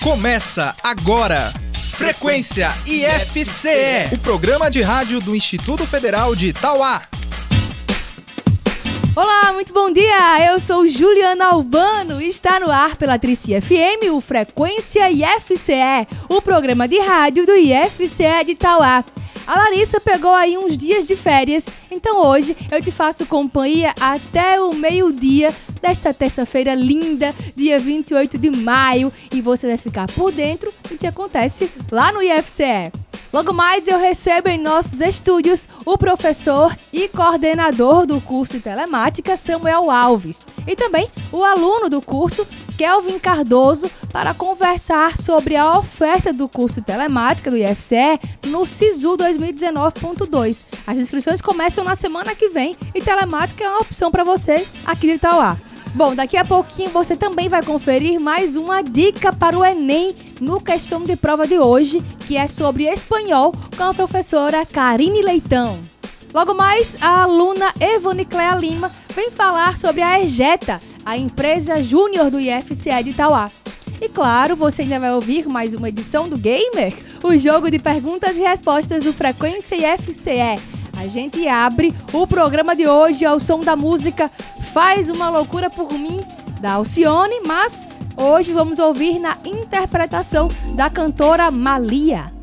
Começa agora. Frequência IFCE, o programa de rádio do Instituto Federal de Itauá. Olá, muito bom dia! Eu sou Juliana Albano e está no ar pela Trici FM o Frequência IFCE, o programa de rádio do IFCE de Itauá. A Larissa pegou aí uns dias de férias, então hoje eu te faço companhia até o meio-dia desta terça-feira linda, dia 28 de maio, e você vai ficar por dentro do que acontece lá no IFCE. Logo mais eu recebo em nossos estúdios o professor e coordenador do curso de telemática Samuel Alves e também o aluno do curso Kelvin Cardoso para conversar sobre a oferta do curso de telemática do IFCE no SISU 2019.2. As inscrições começam na semana que vem e telemática é uma opção para você aqui de Itauá. Bom, daqui a pouquinho você também vai conferir mais uma dica para o Enem no questão de prova de hoje, que é sobre espanhol com a professora Karine Leitão. Logo mais, a aluna Evone Clea Lima vem falar sobre a EJETA, a empresa júnior do IFCE de Itauá. E claro, você ainda vai ouvir mais uma edição do Gamer, o jogo de perguntas e respostas do Frequência IFCE. A gente abre o programa de hoje ao som da música Faz uma Loucura por Mim, da Alcione, mas hoje vamos ouvir na interpretação da cantora Malia.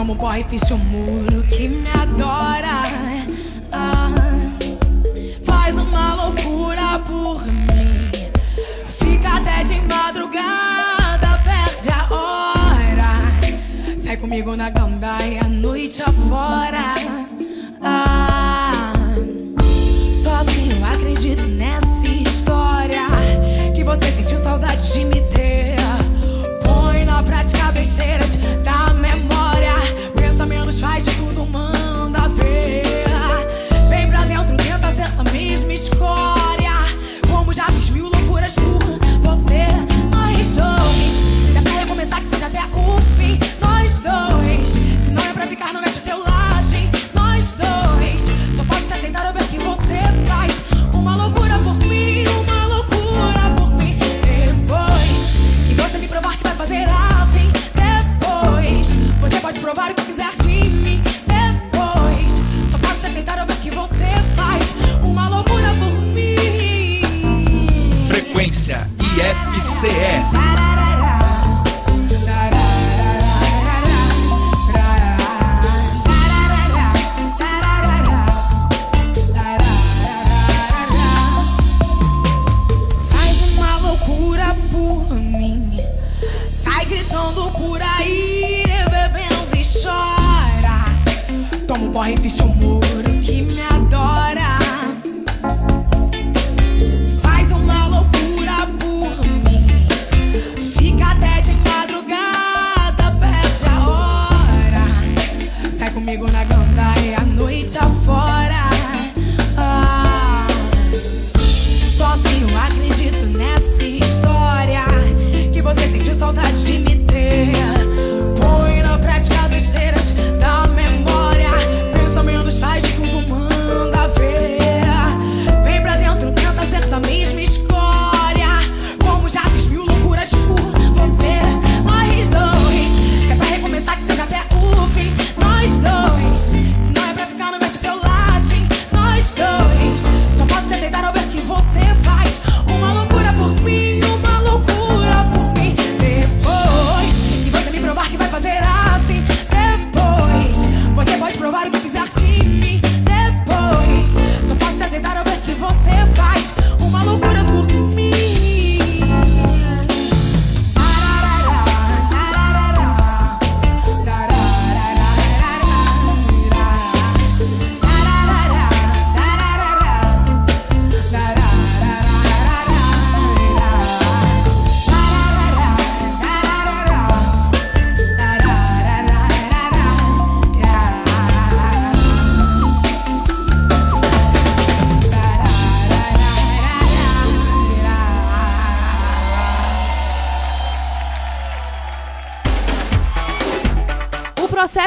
Um porre, ficha um muro que me adora. Ah, faz uma loucura por mim. Fica até de madrugada, perde a hora. Sai comigo na gandaia, noite afora. Ah, Sozinho acredito nessa história Que você sentiu saudade de me ter Põe na prática besteiras da memória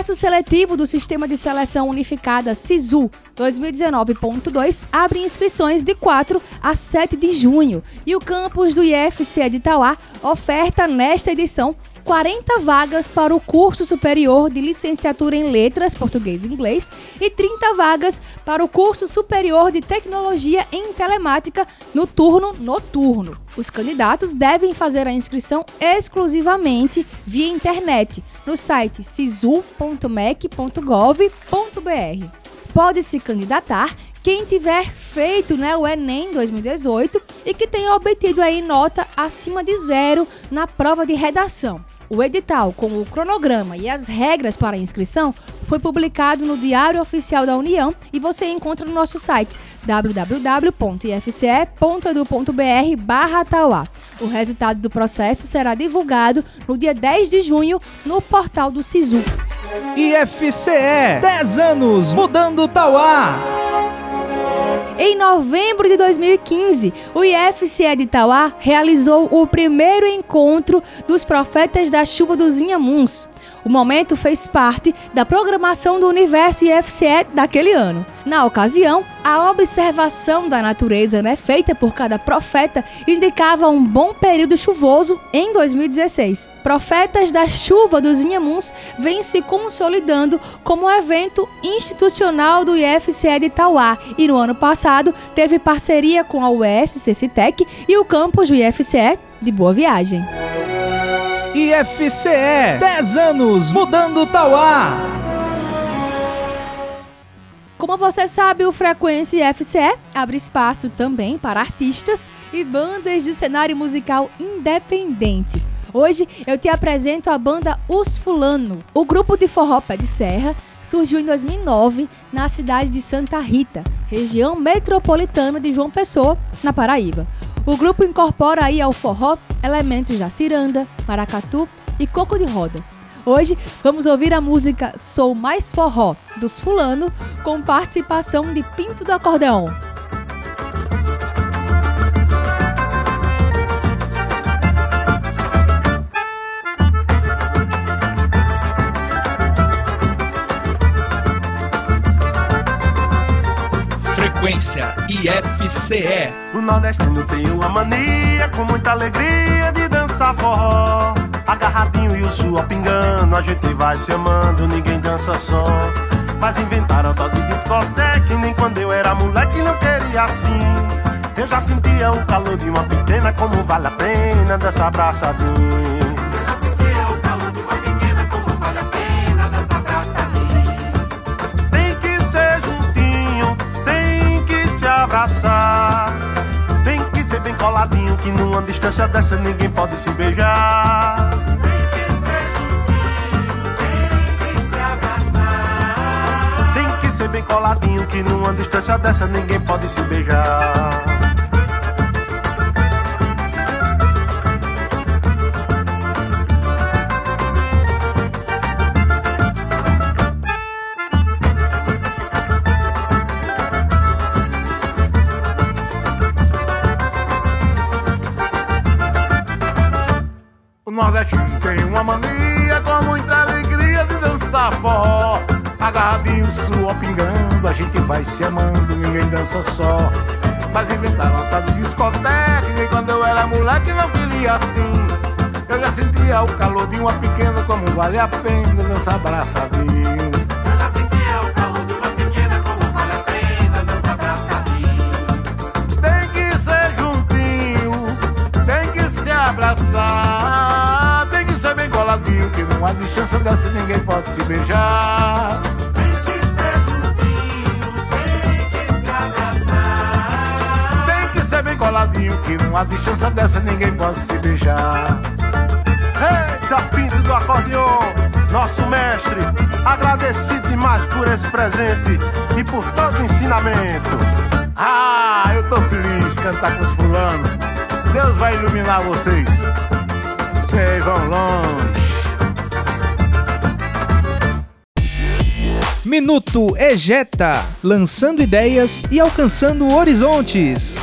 processo seletivo do Sistema de Seleção Unificada SISU 2019.2 abre inscrições de 4 a 7 de junho. E o campus do IFCE de Itauá oferta nesta edição 40 vagas para o curso superior de licenciatura em Letras, Português e Inglês, e 30 vagas para o curso superior de Tecnologia em Telemática no turno noturno. Os candidatos devem fazer a inscrição exclusivamente via internet no site sisu.mec.gov.br. Pode se candidatar quem tiver feito né, o Enem 2018 e que tenha obtido aí nota acima de zero na prova de redação. O edital, com o cronograma e as regras para inscrição, foi publicado no Diário Oficial da União e você encontra no nosso site www.ifce.edu.br/tauá. O resultado do processo será divulgado no dia 10 de junho no portal do SISU. IFCE 10 anos mudando Tauá. Em novembro de 2015, o IFCE de Itauá realizou o primeiro encontro dos Profetas da Chuva dos Inhamuns. O momento fez parte da programação do Universo IFCE daquele ano. Na ocasião, a observação da natureza né, feita por cada profeta indicava um bom período chuvoso em 2016. Profetas da Chuva dos Inhamuns vem se consolidando como evento institucional do IFCE de Itauá e no ano passado teve parceria com a UES CCTEC e o campus do IFCE de Boa Viagem. IFCE 10 anos mudando Tauá. Como você sabe, o Frequência IFCE abre espaço também para artistas e bandas de cenário musical independente. Hoje eu te apresento a banda Os Fulano. O grupo de forró pé de serra surgiu em 2009 na cidade de Santa Rita, região metropolitana de João Pessoa, na Paraíba. O grupo incorpora aí ao forró elementos da ciranda, maracatu e coco de roda. Hoje vamos ouvir a música Sou Mais Forró, dos Fulano, com participação de Pinto do Acordeon. IFCE. O nordestino tem uma mania com muita alegria de dançar forró. Agarradinho e o suor pingando, a gente vai se amando, ninguém dança só. Mas inventaram tal de discoteca, nem quando eu era moleque não queria assim. Eu já sentia o calor de uma pequena, como vale a pena dessa abraçadinha. Tem que ser bem coladinho, que numa distância dessa ninguém pode se beijar. Tem que ser juntinho, tem que se abraçar. Tem que ser bem coladinho, que numa distância dessa ninguém pode se beijar. Agarradinho, suor pingando, a gente vai se amando, ninguém dança só. Mas inventaram a tal de discoteca, e quando eu era moleque não queria assim. Eu já sentia o calor de uma pequena, como vale a pena dançar abraçadinho. Eu já sentia o calor de uma pequena, como vale a pena dançar abraçadinho. Tem que ser juntinho, tem que se abraçar, tem que ser bem coladinho, que não há distância dessa ninguém pode se beijar. Que não há distância dessa ninguém pode se beijar. Eita, pinto do acordeon, nosso mestre, agradecido demais por esse presente e por todo o ensinamento. Ah, eu tô feliz cantar com os fulanos. Deus vai iluminar vocês. Vocês vão longe. Minuto Ejeta, lançando ideias e alcançando horizontes.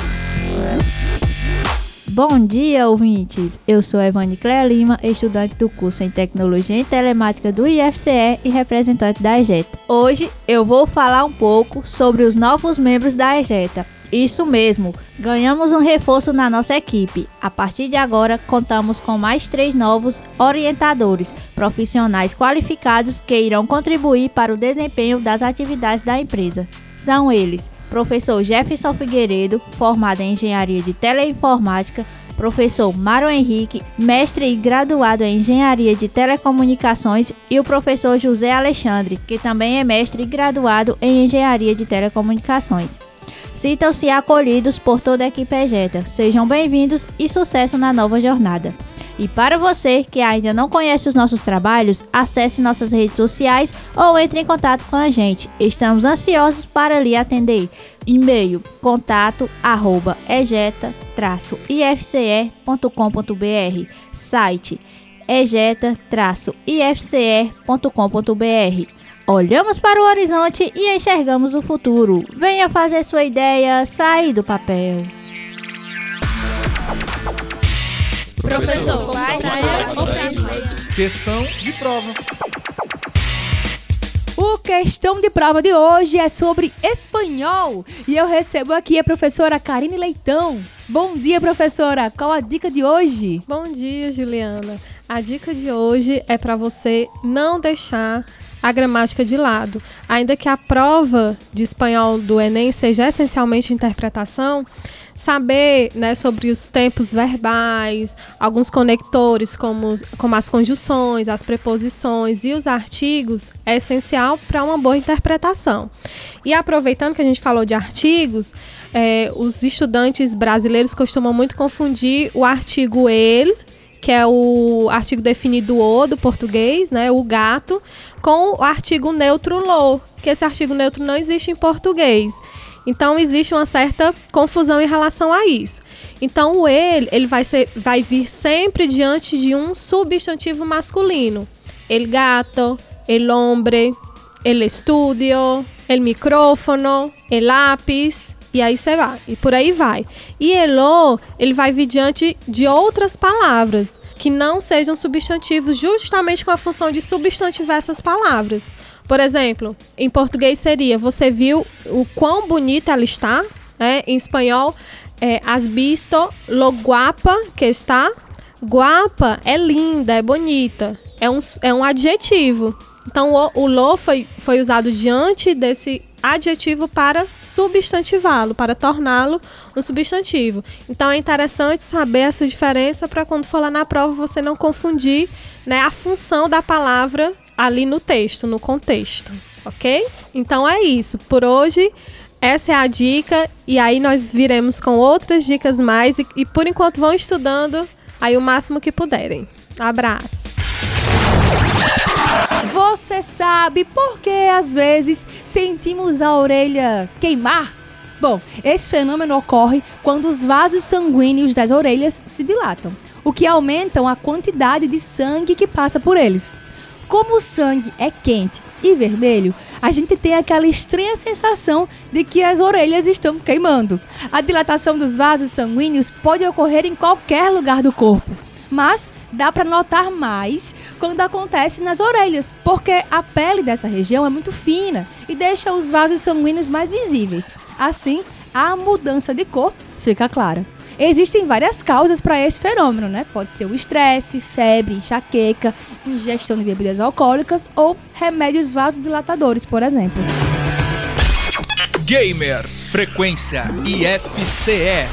Bom dia, ouvintes! Eu sou Evane Cléa Lima, estudante do curso em Tecnologia e Telemática do IFCE e representante da EJETA. Hoje eu vou falar um pouco sobre os novos membros da EJETA. Isso mesmo, ganhamos um reforço na nossa equipe. A partir de agora, contamos com mais três novos orientadores, profissionais qualificados que irão contribuir para o desempenho das atividades da empresa. São eles professor Jefferson Figueiredo, formado em Engenharia de Teleinformática, professor Mário Henrique, mestre e graduado em Engenharia de Telecomunicações, e o professor José Alexandre, que também é mestre e graduado em Engenharia de Telecomunicações. Sintam-se acolhidos por toda a equipe EJETA. Sejam bem-vindos e sucesso na nova jornada. E para você que ainda não conhece os nossos trabalhos, acesse nossas redes sociais ou entre em contato com a gente. Estamos ansiosos para lhe atender. E-mail contato arroba egeta-ifce.com.br Site egeta-ifce.com.br Olhamos para o horizonte e enxergamos o futuro. Venha fazer sua ideia sair do papel. Professor, vai, Questão de prova. O questão de prova de hoje é sobre espanhol e eu recebo aqui a professora Karine Leitão. Bom dia, professora. Qual a dica de hoje? Bom dia, Juliana. A dica de hoje é para você não deixar a gramática de lado. Ainda que a prova de espanhol do Enem seja essencialmente interpretação, saber né, sobre os tempos verbais, alguns conectores como, como as conjunções, as preposições e os artigos é essencial para uma boa interpretação. E aproveitando que a gente falou de artigos, é, os estudantes brasileiros costumam muito confundir o artigo ele que é o artigo definido o do português, né, o gato, com o artigo neutro lo, que esse artigo neutro não existe em português. Então existe uma certa confusão em relação a isso. Então o ele, ele vai, ser, vai vir sempre diante de um substantivo masculino. El gato, el hombre, el estudio, el micrófono, el lápis, e aí você vai, e por aí vai. E elo, ele vai vir diante de outras palavras que não sejam substantivos, justamente com a função de substantivar essas palavras. Por exemplo, em português seria: você viu o quão bonita ela está? É, em espanhol, é, has visto lo guapa que está? Guapa é linda, é bonita. É um, é um adjetivo. Então, o, o lo foi, foi usado diante desse adjetivo para substantivá-lo, para torná-lo um substantivo. Então, é interessante saber essa diferença para quando for lá na prova você não confundir né, a função da palavra ali no texto, no contexto, ok? Então é isso. Por hoje, essa é a dica e aí nós viremos com outras dicas mais e, e por enquanto vão estudando aí o máximo que puderem. Abraço. Você sabe por que às vezes sentimos a orelha queimar? Bom, esse fenômeno ocorre quando os vasos sanguíneos das orelhas se dilatam, o que aumenta a quantidade de sangue que passa por eles. Como o sangue é quente e vermelho, a gente tem aquela estranha sensação de que as orelhas estão queimando. A dilatação dos vasos sanguíneos pode ocorrer em qualquer lugar do corpo, mas dá para notar mais quando acontece nas orelhas, porque a pele dessa região é muito fina e deixa os vasos sanguíneos mais visíveis. Assim, a mudança de cor fica clara. Existem várias causas para esse fenômeno, né? Pode ser o estresse, febre, enxaqueca, ingestão de bebidas alcoólicas ou remédios vasodilatadores, por exemplo. Gamer Frequência IFCE.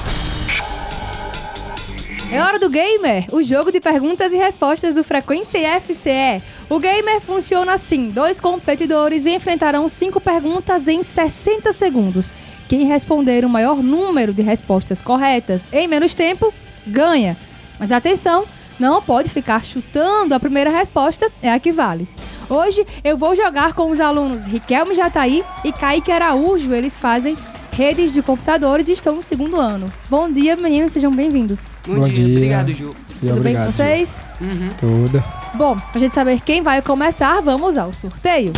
É hora do Gamer, o jogo de perguntas e respostas do Frequência IFCE. O Gamer funciona assim: dois competidores enfrentarão cinco perguntas em 60 segundos. Quem responder o maior número de respostas corretas em menos tempo ganha. Mas atenção, não pode ficar chutando a primeira resposta, é a que vale. Hoje eu vou jogar com os alunos Riquelme Jataí e Kaique Araújo. Eles fazem redes de computadores e estão no segundo ano. Bom dia, meninos, sejam bem-vindos. Bom, Bom dia. dia. obrigado, Ju. Tudo bem obrigado. com vocês? Uhum. Tudo. Bom, pra gente saber quem vai começar, vamos ao sorteio.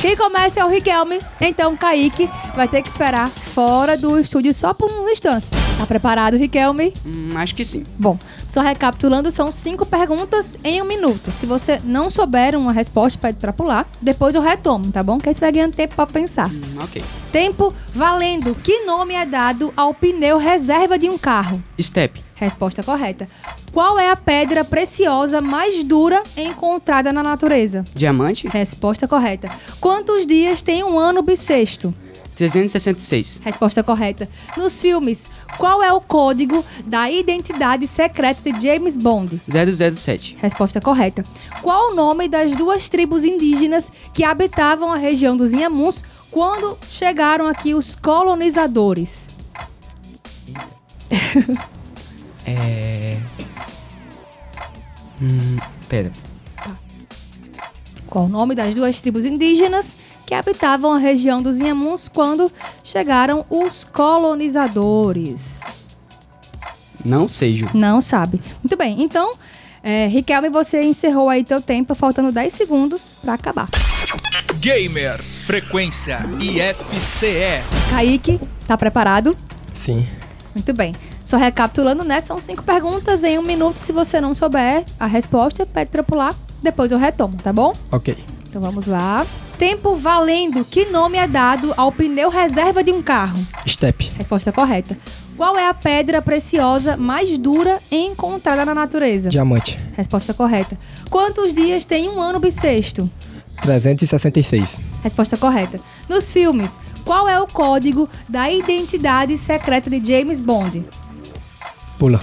Quem começa é o Riquelme, então Kaique vai ter que esperar fora do estúdio só por uns instantes. Tá preparado, Riquelme? Hum, acho que sim. Bom, só recapitulando, são cinco perguntas em um minuto. Se você não souber uma resposta, pede pra pular. Depois eu retomo, tá bom? Que aí você vai ganhando tempo pra pensar. Hum, ok. Tempo valendo. Que nome é dado ao pneu reserva de um carro? Step. Resposta correta. Qual é a pedra preciosa mais dura encontrada na natureza? Diamante. Resposta correta. Quantos dias tem um ano bissexto? 366. Resposta correta. Nos filmes, qual é o código da identidade secreta de James Bond? 007. Resposta correta. Qual o nome das duas tribos indígenas que habitavam a região dos Inhamuns quando chegaram aqui os colonizadores? É. Hum, pera. Qual o nome das duas tribos indígenas que habitavam a região dos Inhamuns quando chegaram os colonizadores? Não sei, Ju. Não sabe. Muito bem, então, é, Riquelme, você encerrou aí teu tempo, faltando 10 segundos pra acabar. Gamer Frequência IFCE. Kaique, tá preparado? Sim. Muito bem. Só recapitulando, né? São cinco perguntas em um minuto. Se você não souber a resposta, pede pra pular. Depois eu retomo, tá bom? Ok. Então vamos lá. Tempo valendo. Que nome é dado ao pneu reserva de um carro? Step. Resposta correta. Qual é a pedra preciosa mais dura encontrada na natureza? Diamante. Resposta correta. Quantos dias tem um ano bissexto? 366. Resposta correta. Nos filmes, qual é o código da identidade secreta de James Bond? Pula.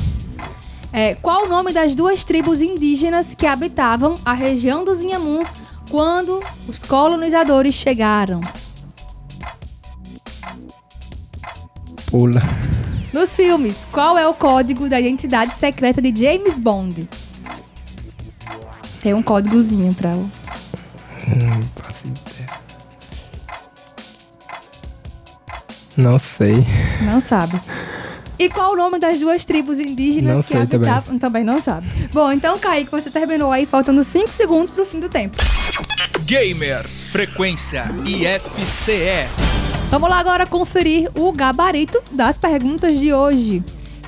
É, qual o nome das duas tribos indígenas que habitavam a região dos Inhamuns quando os colonizadores chegaram? Pula. Nos filmes, qual é o código da identidade secreta de James Bond? Tem um códigozinho pra. Hum, Não sei. Não sabe. E qual o nome das duas tribos indígenas Não que sei também. habitavam? Também. não sabe. Bom, então, Kaique, você terminou aí, faltando 5 segundos pro fim do tempo. Gamer Frequência IFCE. Vamos lá agora conferir o gabarito das perguntas de hoje.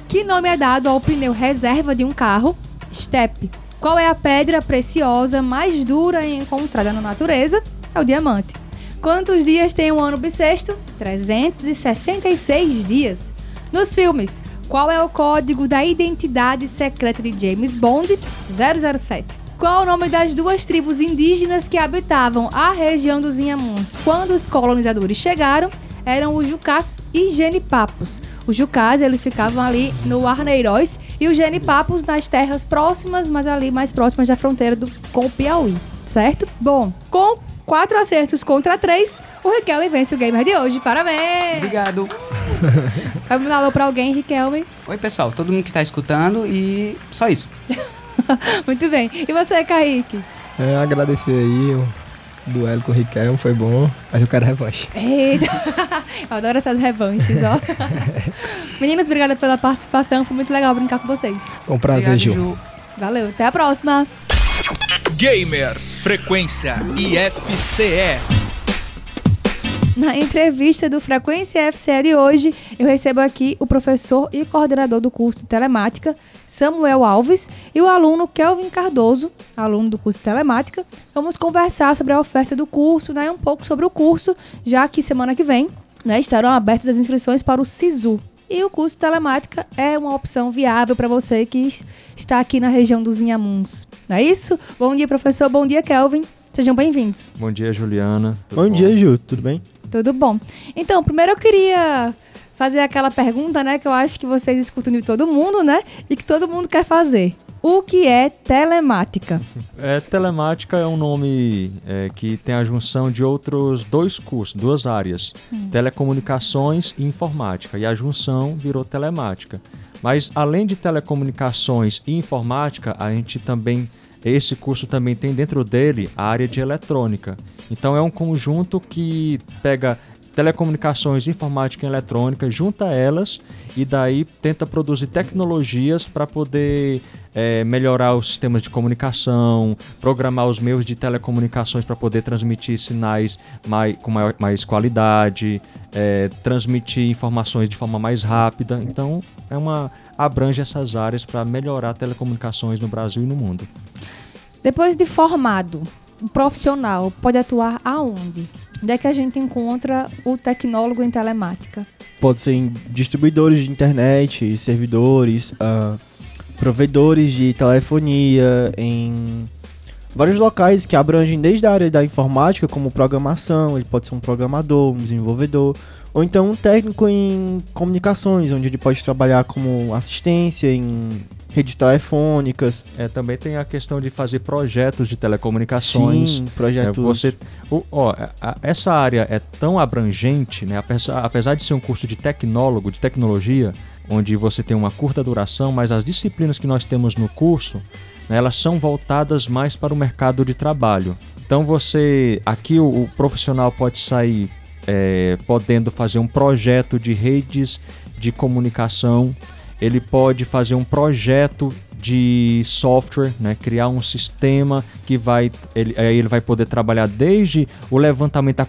Que nome é dado ao pneu reserva de um carro? Step. Qual é a pedra preciosa mais dura encontrada na natureza? É o diamante. Quantos dias tem um ano bissexto? 366 dias. Nos filmes, qual é o código da identidade secreta de James Bond? 007. Qual o nome das duas tribos indígenas que habitavam a região dos Inhamuns quando os colonizadores chegaram? Eram os Jucás e Genipapos. Os Jucás, eles ficavam ali no Arneiroz e os Genipapos nas terras próximas, mas ali mais próximas da fronteira do, com o Piauí, certo? Bom, com quatro acertos contra três, o Riquelme vence o gamer de hoje. Parabéns! Obrigado. Vai mandar alô pra alguém, Riquelme? Oi, pessoal. Todo mundo que está escutando e só isso. Muito bem. E você, Kaique? É, agradecer aí o duelo com o Riquelme, foi bom, mas eu quero revanche. Eita! Eu adoro essas revanches, ó. Meninos, obrigada pela participação. Foi muito legal brincar com vocês. Foi um prazer, Obrigado, Ju. Valeu, até a próxima. Gamer Frequência IFCE. Na entrevista do Frequência FCE de hoje, eu recebo aqui o professor e coordenador do curso de Telemática, Samuel Alves, e o aluno Kelvin Cardoso, aluno do curso de Telemática. Vamos conversar sobre a oferta do curso, né, um pouco sobre o curso, já que semana que vem né, estarão abertas as inscrições para o SISU. E o curso de Telemática é uma opção viável para você que está aqui na região dos Inhamuns. Não é isso? Bom dia, professor. Bom dia, Kelvin. Sejam bem-vindos. Bom dia, Juliana. Tudo Bom dia, Ju, tudo bem? Tudo bom. Então, primeiro eu queria fazer aquela pergunta, né, que eu acho que vocês escutam de todo mundo, né, e que todo mundo quer fazer. O que é telemática? É, telemática é um nome é, que tem a junção de outros dois cursos, duas áreas, telecomunicações e informática, e a junção virou telemática. Mas além de telecomunicações e informática, a gente também esse curso também tem dentro dele a área de eletrônica. Então é um conjunto que pega telecomunicações, informática e eletrônica, junta elas e daí tenta produzir tecnologias para poder é, melhorar os sistemas de comunicação, programar os meios de telecomunicações para poder transmitir sinais mais, com maior, mais qualidade, é, transmitir informações de forma mais rápida. Então, é uma abrange essas áreas para melhorar telecomunicações no Brasil e no mundo. Depois de formado, um profissional pode atuar aonde? Onde é que a gente encontra o tecnólogo em telemática? Pode ser em distribuidores de internet, servidores, uh, provedores de telefonia, em vários locais que abrangem desde a área da informática, como programação, ele pode ser um programador, um desenvolvedor, ou então um técnico em comunicações, onde ele pode trabalhar como assistência em redes telefônicas. É, também tem a questão de fazer projetos de telecomunicações. Sim, projetos. É, você, o, ó, a, essa área é tão abrangente, né? Apesar, apesar de ser um curso de tecnólogo, de tecnologia, onde você tem uma curta duração, mas as disciplinas que nós temos no curso, né, elas são voltadas mais para o mercado de trabalho. Então você, aqui o, o profissional pode sair é, podendo fazer um projeto de redes de comunicação ele pode fazer um projeto de software, né, criar um sistema que vai, ele, aí ele vai poder trabalhar desde o levantamento, a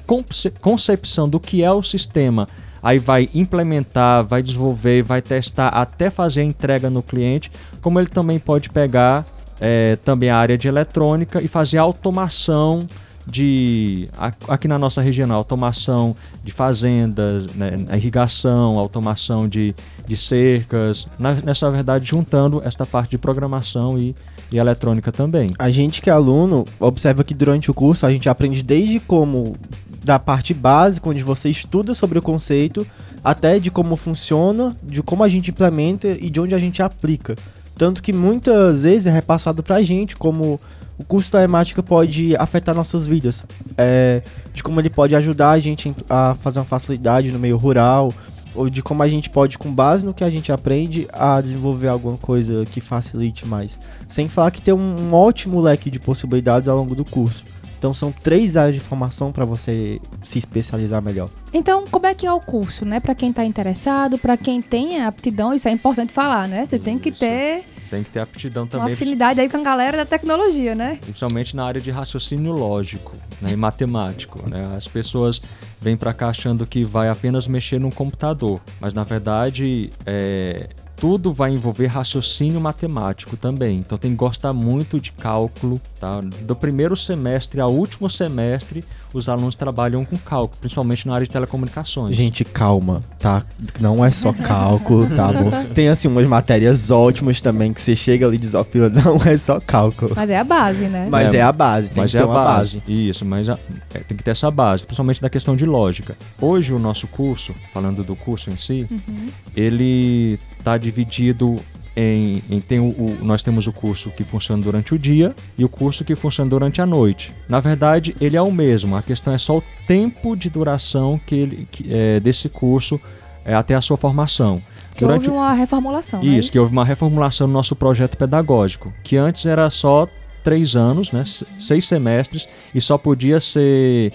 concepção do que é o sistema, aí vai implementar, vai desenvolver, vai testar até fazer a entrega no cliente, como ele também pode pegar é, também a área de eletrônica e fazer automação de aqui na nossa região, automação de fazendas, né, irrigação, automação de, de cercas, na, nessa verdade juntando esta parte de programação e, e eletrônica também. A gente que é aluno observa que durante o curso a gente aprende desde como da parte básica, onde você estuda sobre o conceito, até de como funciona, de como a gente implementa e de onde a gente aplica. Tanto que muitas vezes é repassado pra gente como o curso da temática pode afetar nossas vidas. É, de como ele pode ajudar a gente a fazer uma facilidade no meio rural, ou de como a gente pode, com base no que a gente aprende, a desenvolver alguma coisa que facilite mais. Sem falar que tem um, um ótimo leque de possibilidades ao longo do curso. Então são três áreas de formação para você se especializar melhor. Então, como é que é o curso, né? Para quem está interessado, para quem tem aptidão, isso é importante falar, né? Você tem que ter tem que ter aptidão também. Uma afinidade aí com a galera da tecnologia, né? Principalmente na área de raciocínio lógico né, e matemático. Né? As pessoas vêm para cá achando que vai apenas mexer num computador, mas na verdade é, tudo vai envolver raciocínio matemático também. Então tem que gostar muito de cálculo, tá? Do primeiro semestre ao último semestre, os alunos trabalham com cálculo, principalmente na área de telecomunicações. Gente, calma, tá? Não é só cálculo, tá bom? Tem assim umas matérias ótimas também que você chega ali e diz, ó, não é só cálculo. Mas é a base, né? Mas é, é a base, tem mas que é ter uma base. base. Isso, mas a, é, tem que ter essa base, principalmente da questão de lógica. Hoje o nosso curso, falando do curso em si, uhum. ele está dividido em, em tem o, o, nós temos o curso que funciona durante o dia e o curso que funciona durante a noite. Na verdade, ele é o mesmo. A questão é só o tempo de duração que ele, que, é, desse curso é, até a sua formação. Que durante houve uma reformulação. Isso, é isso, que houve uma reformulação no nosso projeto pedagógico, que antes era só três anos, né, seis semestres, e só podia ser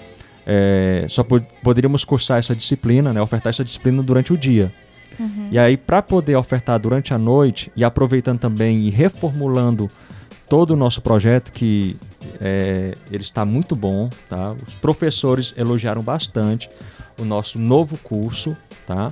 é, só pod poderíamos cursar essa disciplina, né, ofertar essa disciplina durante o dia. Uhum. E aí, para poder ofertar durante a noite e aproveitando também e reformulando todo o nosso projeto, que é, ele está muito bom, tá? Os professores elogiaram bastante o nosso novo curso, tá?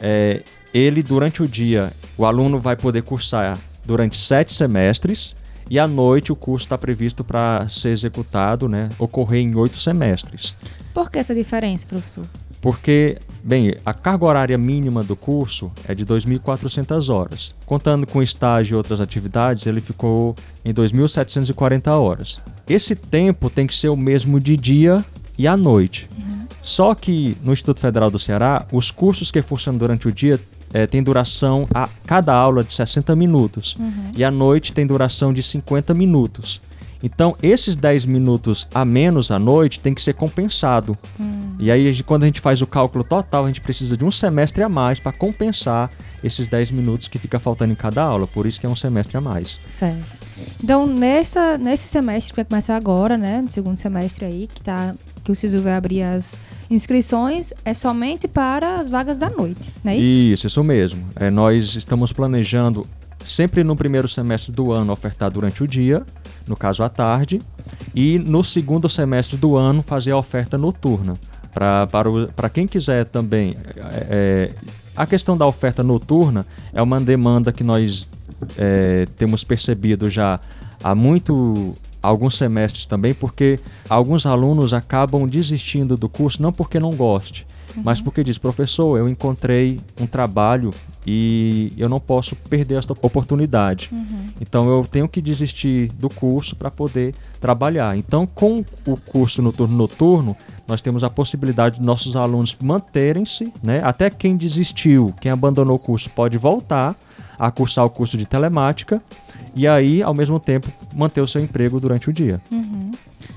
É, ele, durante o dia, o aluno vai poder cursar durante sete semestres e à noite o curso está previsto para ser executado, né? Ocorrer em oito semestres. Por que essa diferença, professor? Porque Bem, a carga horária mínima do curso é de 2.400 horas. Contando com estágio e outras atividades, ele ficou em 2.740 horas. Esse tempo tem que ser o mesmo de dia e à noite. Uhum. Só que no Instituto Federal do Ceará, os cursos que funcionam durante o dia é, tem duração a cada aula de 60 minutos uhum. e à noite tem duração de 50 minutos. Então, esses 10 minutos a menos à noite tem que ser compensado. Hum. E aí, quando a gente faz o cálculo total, a gente precisa de um semestre a mais para compensar esses 10 minutos que fica faltando em cada aula. Por isso que é um semestre a mais. Certo. Então, nessa, nesse semestre que vai começar agora, né? No segundo semestre aí, que, tá, que o SISU vai abrir as inscrições é somente para as vagas da noite, não é isso? Isso, isso mesmo. É, nós estamos planejando sempre no primeiro semestre do ano ofertar durante o dia, no caso à tarde, e no segundo semestre do ano fazer a oferta noturna. Pra, para, o- para quem quiser também. é, é, a questão da oferta noturna é uma demanda que nós é, temos percebido já há muito alguns semestres também, porque alguns alunos acabam desistindo do curso não porque não goste, mas porque diz, professor, eu encontrei um trabalho e eu não posso perder esta oportunidade. Então eu tenho que desistir do curso para poder trabalhar. Então, com o curso noturno noturno, nós temos a possibilidade de nossos alunos manterem-se, né? Até quem desistiu, quem abandonou o curso, pode voltar a cursar o curso de telemática e aí, ao mesmo tempo, manter o seu emprego durante o dia.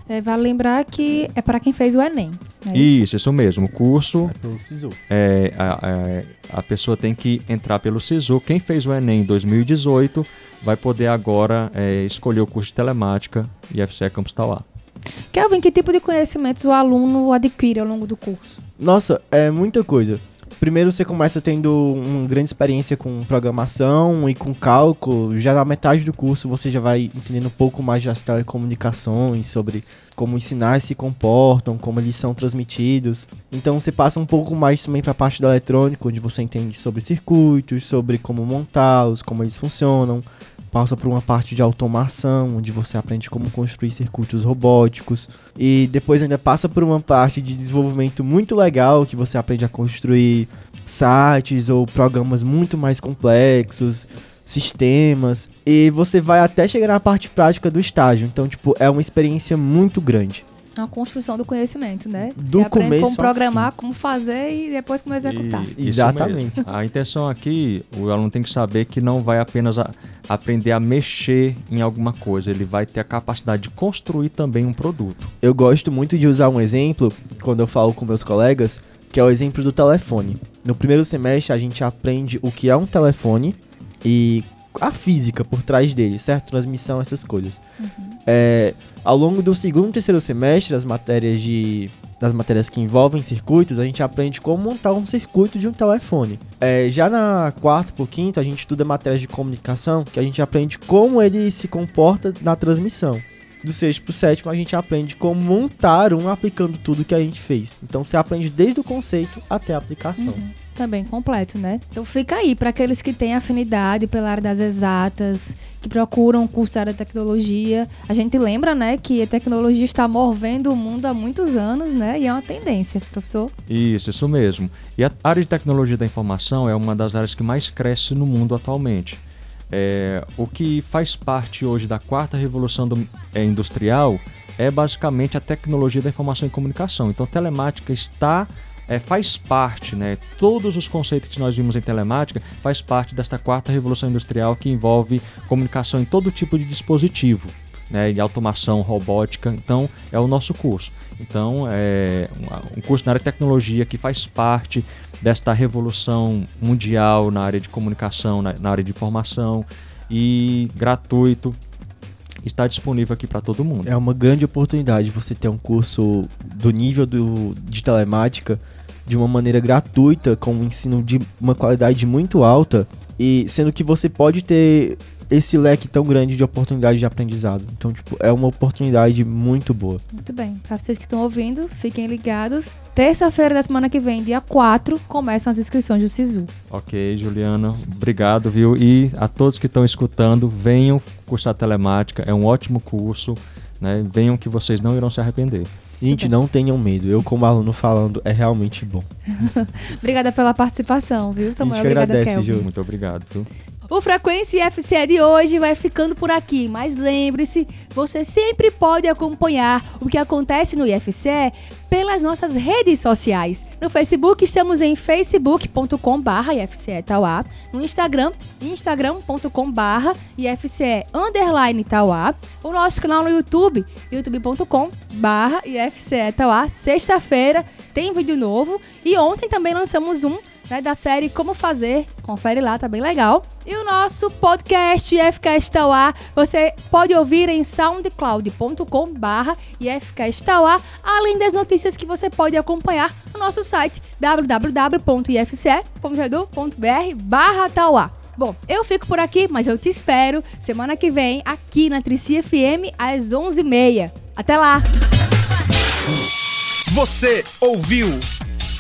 É, vale lembrar que é para quem fez o Enem. é Isso, isso mesmo. O curso Pelo SISU. é, a, a- a pessoa tem que entrar pelo SISU. Quem fez o Enem em 2018 vai poder agora é, escolher o curso de telemática e FCE Campus Tauá. Kelvin, que tipo de conhecimentos o aluno adquire ao longo do curso? Nossa, é muita coisa. Primeiro você começa tendo uma grande experiência com programação e com cálculo. Já na metade do curso você já vai entendendo um pouco mais das telecomunicações, sobre como os sinais se comportam, como eles são transmitidos. Então você passa um pouco mais também para a parte da eletrônica, onde você entende sobre circuitos, sobre como montá-los, como eles funcionam. Passa por uma parte de automação, onde você aprende como construir circuitos robóticos. E depois ainda passa por uma parte de desenvolvimento muito legal, que você aprende a construir sites ou programas muito mais complexos, sistemas. E você vai até chegar na parte prática do estágio. Então, tipo, é uma experiência muito grande. É uma construção do conhecimento, né? Do Você aprende começo como ao programar, como fazer e depois como executar. E- Exatamente. A intenção aqui, o aluno tem que saber que não vai apenas a- aprender a mexer em alguma coisa, ele vai ter a capacidade de construir também um produto. Eu gosto muito de usar um exemplo quando eu falo com meus colegas, que é o exemplo do telefone. No primeiro semestre a gente aprende o que é um telefone e a física por trás dele, certo? Transmissão, essas coisas. É, ao longo do segundo e terceiro semestre, as matérias de das matérias que envolvem circuitos, a gente aprende como montar um circuito de um telefone. É, já na quarta por quinta, a gente estuda matérias de comunicação, que a gente aprende como ele se comporta na transmissão do sexto pro sétimo, a gente aprende como montar um aplicando tudo que a gente fez. Então você aprende desde o conceito até a aplicação. Também completo, né? Então fica aí para aqueles que têm afinidade pela área das exatas, que procuram cursar a tecnologia. A gente lembra, né, que a tecnologia está movendo o mundo há muitos anos, né? E é uma tendência, professor. Isso, isso mesmo. E a área de tecnologia da informação é uma das áreas que mais cresce no mundo atualmente. É, o que faz parte hoje da quarta revolução do- é, industrial é basicamente a tecnologia da informação e comunicação. Então, telemática está é, faz parte, né? Todos os conceitos que nós vimos em telemática faz parte desta quarta revolução industrial que envolve comunicação em todo tipo de dispositivo, né? E automação, robótica. Então, é o nosso curso. Então, é um- um curso na área de tecnologia que faz parte desta revolução mundial na área de comunicação, na, na área de informação e gratuito. Está disponível aqui para todo mundo. É uma grande oportunidade você ter um curso do nível do, de telemática de uma maneira gratuita, com um ensino de uma qualidade muito alta, e sendo que você pode ter esse leque tão grande de oportunidade de aprendizado. Então, tipo, é uma oportunidade muito boa. Muito bem. Para vocês que estão ouvindo, fiquem ligados. Terça-feira da semana que vem, dia 4, começam as inscrições do SISU. Ok, Juliana, obrigado, viu? E a todos que estão escutando, venham cursar telemática, é um ótimo curso, né? Venham que vocês não irão se arrepender. Gente, não tenham medo. Eu, como aluno falando, é realmente bom. Obrigada pela participação, viu, Samuel? A gente Obrigada, agradece. Ju. Muito obrigado, viu? O Frequência FCE de hoje vai ficando por aqui, mas lembre-se, você sempre pode acompanhar o que acontece no IFCE pelas nossas redes sociais. No Facebook estamos em Tauá, no Instagram, instagram.com/barra IFCE underline Tauá, o nosso canal no YouTube, youtube.com/barra IFCE Tauá. Sexta-feira tem vídeo novo e ontem também lançamos um né, da série Como Fazer. Confere lá, tá bem legal. E o nosso podcast IFCast Tauá, você pode ouvir em soundcloud.com barra ifcastauá, além das notícias que você pode acompanhar no nosso site www.ifce.edu.br barra tauá. Bom, eu fico por aqui, mas eu te espero semana que vem aqui na Trici FM às 11h30. Até lá! Você ouviu